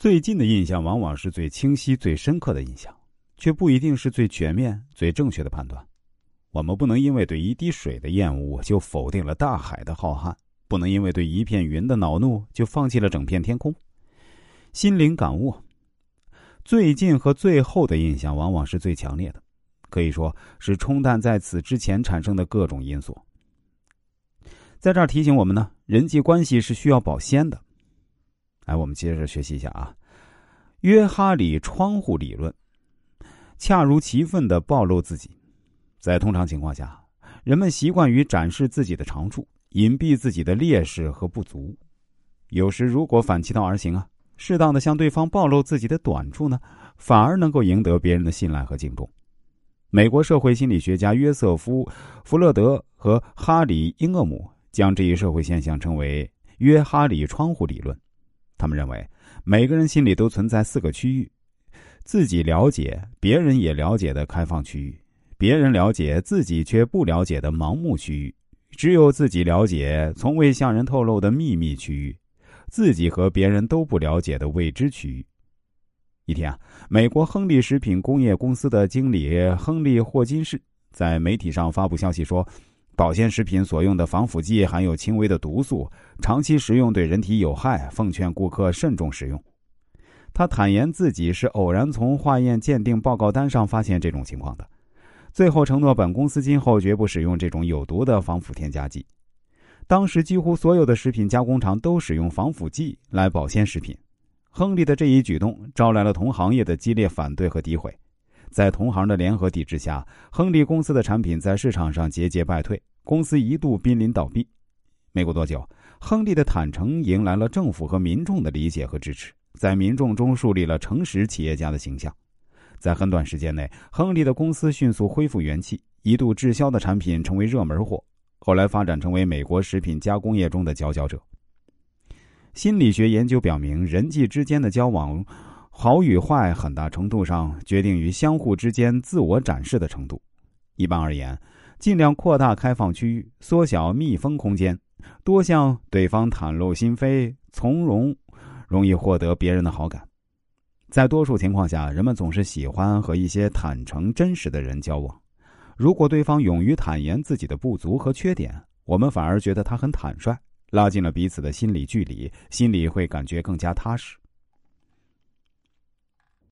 最近的印象往往是最清晰、最深刻的印象，却不一定是最全面、最正确的判断。我们不能因为对一滴水的厌恶就否定了大海的浩瀚，不能因为对一片云的恼怒就放弃了整片天空。心灵感悟，最近和最后的印象往往是最强烈的，可以说是冲淡在此之前产生的各种因素。在这儿提醒我们呢，人际关系是需要保鲜的。来，我们接着学习一下啊，约哈里窗户理论，恰如其分的暴露自己。在通常情况下，人们习惯于展示自己的长处，隐蔽自己的劣势和不足。有时，如果反其道而行啊，适当的向对方暴露自己的短处呢，反而能够赢得别人的信赖和敬重。美国社会心理学家约瑟夫·弗勒德和哈里·英厄姆将这一社会现象称为“约哈里窗户理论”。他们认为，每个人心里都存在四个区域：自己了解、别人也了解的开放区域。别人了解自己却不了解的盲目区域，只有自己了解从未向人透露的秘密区域，自己和别人都不了解的未知区域。一天啊，美国亨利食品工业公司的经理亨利霍金士在媒体上发布消息说，保鲜食品所用的防腐剂含有轻微的毒素，长期食用对人体有害，奉劝顾客慎重使用。他坦言自己是偶然从化验鉴定报告单上发现这种情况的。最后承诺，本公司今后绝不使用这种有毒的防腐添加剂。当时，几乎所有的食品加工厂都使用防腐剂来保鲜食品。亨利的这一举动招来了同行业的激烈反对和诋毁。在同行的联合抵制下，亨利公司的产品在市场上节节败退，公司一度濒临倒闭。没过多久，亨利的坦诚迎来了政府和民众的理解和支持，在民众中树立了诚实企业家的形象。在很短时间内，亨利的公司迅速恢复元气，一度滞销的产品成为热门货，后来发展成为美国食品加工业中的佼佼者。心理学研究表明，人际之间的交往，好与坏很大程度上决定于相互之间自我展示的程度。一般而言，尽量扩大开放区域，缩小密封空间，多向对方袒露心扉，从容，容易获得别人的好感。在多数情况下，人们总是喜欢和一些坦诚、真实的人交往。如果对方勇于坦言自己的不足和缺点，我们反而觉得他很坦率，拉近了彼此的心理距离，心里会感觉更加踏实。